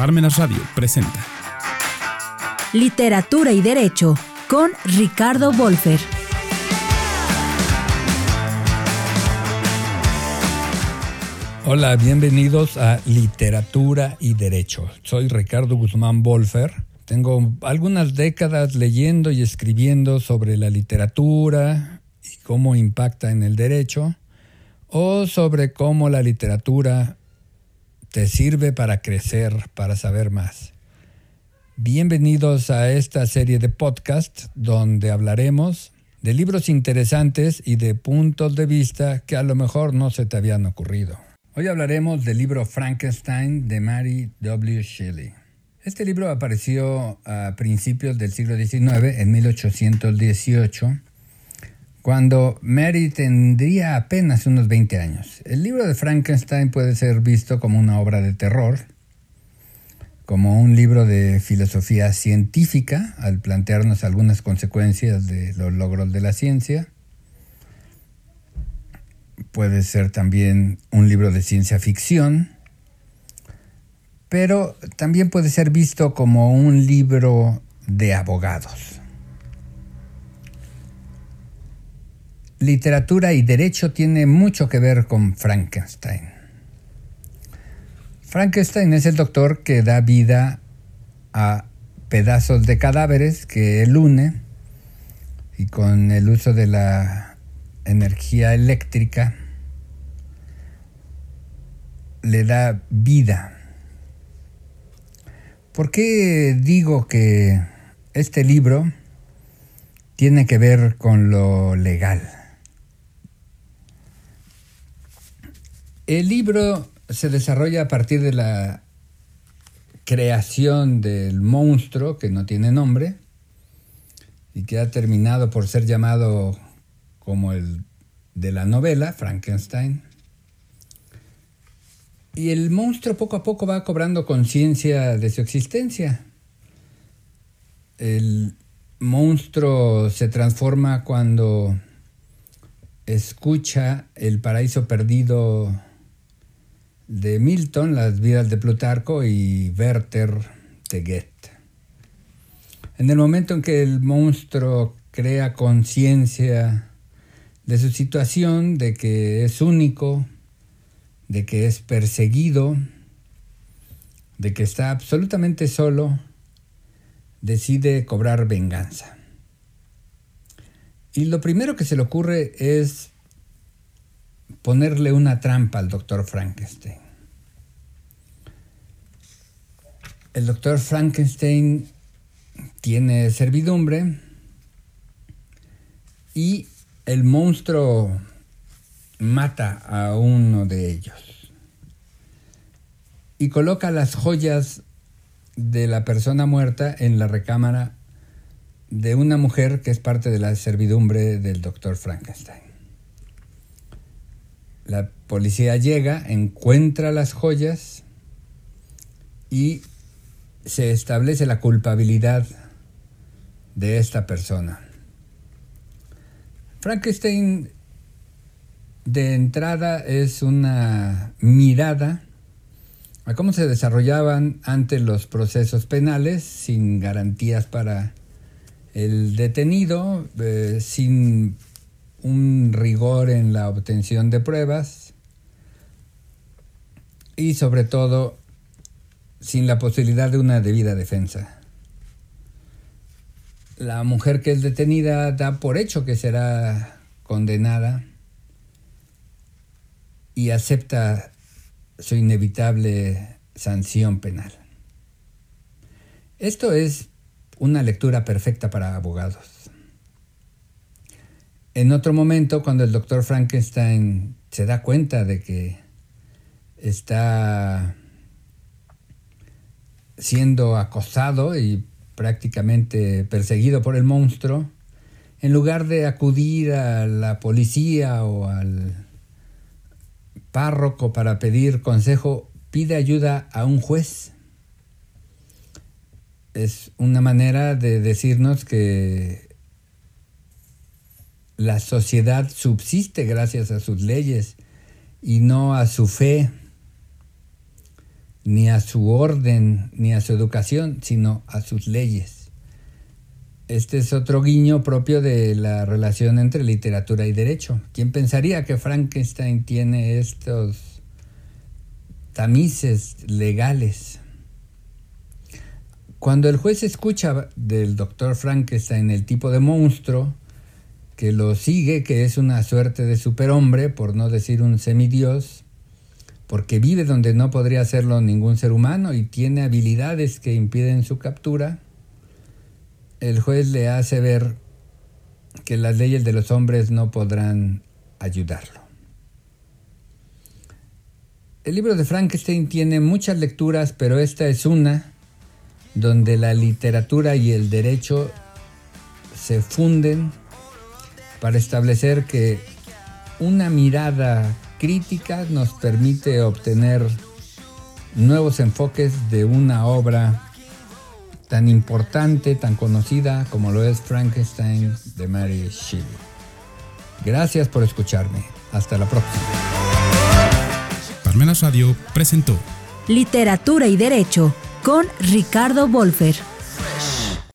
Parmenas Radio presenta Literatura y Derecho con Ricardo Wolfer. Hola, bienvenidos a Literatura y Derecho. Soy Ricardo Guzmán Wolfer. Tengo algunas décadas leyendo y escribiendo sobre la literatura y cómo impacta en el derecho, o sobre cómo la literatura te sirve para crecer, para saber más. Bienvenidos a esta serie de podcast donde hablaremos de libros interesantes y de puntos de vista que a lo mejor no se te habían ocurrido. Hoy hablaremos del libro Frankenstein de Mary W. Shelley. Este libro apareció a principios del siglo XIX, en 1818, cuando Mary tendría apenas unos 20 años. El libro de Frankenstein puede ser visto como una obra de terror, como un libro de filosofía científica, al plantearnos algunas consecuencias de los logros de la ciencia. Puede ser también un libro de ciencia ficción, pero también puede ser visto como un libro de abogados. Literatura y derecho tiene mucho que ver con Frankenstein. Frankenstein es el doctor que da vida a pedazos de cadáveres que él une y con el uso de la energía eléctrica le da vida. ¿Por qué digo que este libro tiene que ver con lo legal? El libro se desarrolla a partir de la creación del monstruo que no tiene nombre y que ha terminado por ser llamado como el de la novela, Frankenstein. Y el monstruo poco a poco va cobrando conciencia de su existencia. El monstruo se transforma cuando escucha el paraíso perdido de Milton, Las vidas de Plutarco y Werther de Goethe. En el momento en que el monstruo crea conciencia de su situación, de que es único, de que es perseguido, de que está absolutamente solo, decide cobrar venganza. Y lo primero que se le ocurre es ponerle una trampa al doctor Frankenstein. El doctor Frankenstein tiene servidumbre y el monstruo mata a uno de ellos y coloca las joyas de la persona muerta en la recámara de una mujer que es parte de la servidumbre del doctor Frankenstein. La policía llega, encuentra las joyas y se establece la culpabilidad de esta persona. Frankenstein de entrada es una mirada a cómo se desarrollaban antes los procesos penales sin garantías para el detenido, eh, sin un rigor en la obtención de pruebas y sobre todo sin la posibilidad de una debida defensa. La mujer que es detenida da por hecho que será condenada y acepta su inevitable sanción penal. Esto es una lectura perfecta para abogados. En otro momento, cuando el doctor Frankenstein se da cuenta de que está siendo acosado y prácticamente perseguido por el monstruo, en lugar de acudir a la policía o al párroco para pedir consejo, pide ayuda a un juez. Es una manera de decirnos que la sociedad subsiste gracias a sus leyes y no a su fe. ni a su orden, ni a su educación, sino a sus leyes. Este es otro guiño propio de la relación entre literatura y derecho. ¿Quién pensaría que Frankenstein tiene estos tamices legales? Cuando el juez escucha del doctor Frankenstein el tipo de monstruo que lo sigue, que es una suerte de superhombre, por no decir un semidios, porque vive donde no podría hacerlo ningún ser humano y tiene habilidades que impiden su captura, el juez le hace ver que las leyes de los hombres no podrán ayudarlo. El libro de Frankenstein tiene muchas lecturas, pero esta es una donde la literatura y el derecho se funden para establecer que una mirada crítica nos permite obtener nuevos enfoques de una obra tan importante, tan conocida como lo es Frankenstein de Mary Shelley. Gracias por escucharme. Hasta la próxima. Parmenas Radio presentó Literatura y Derecho con Ricardo Wolfer.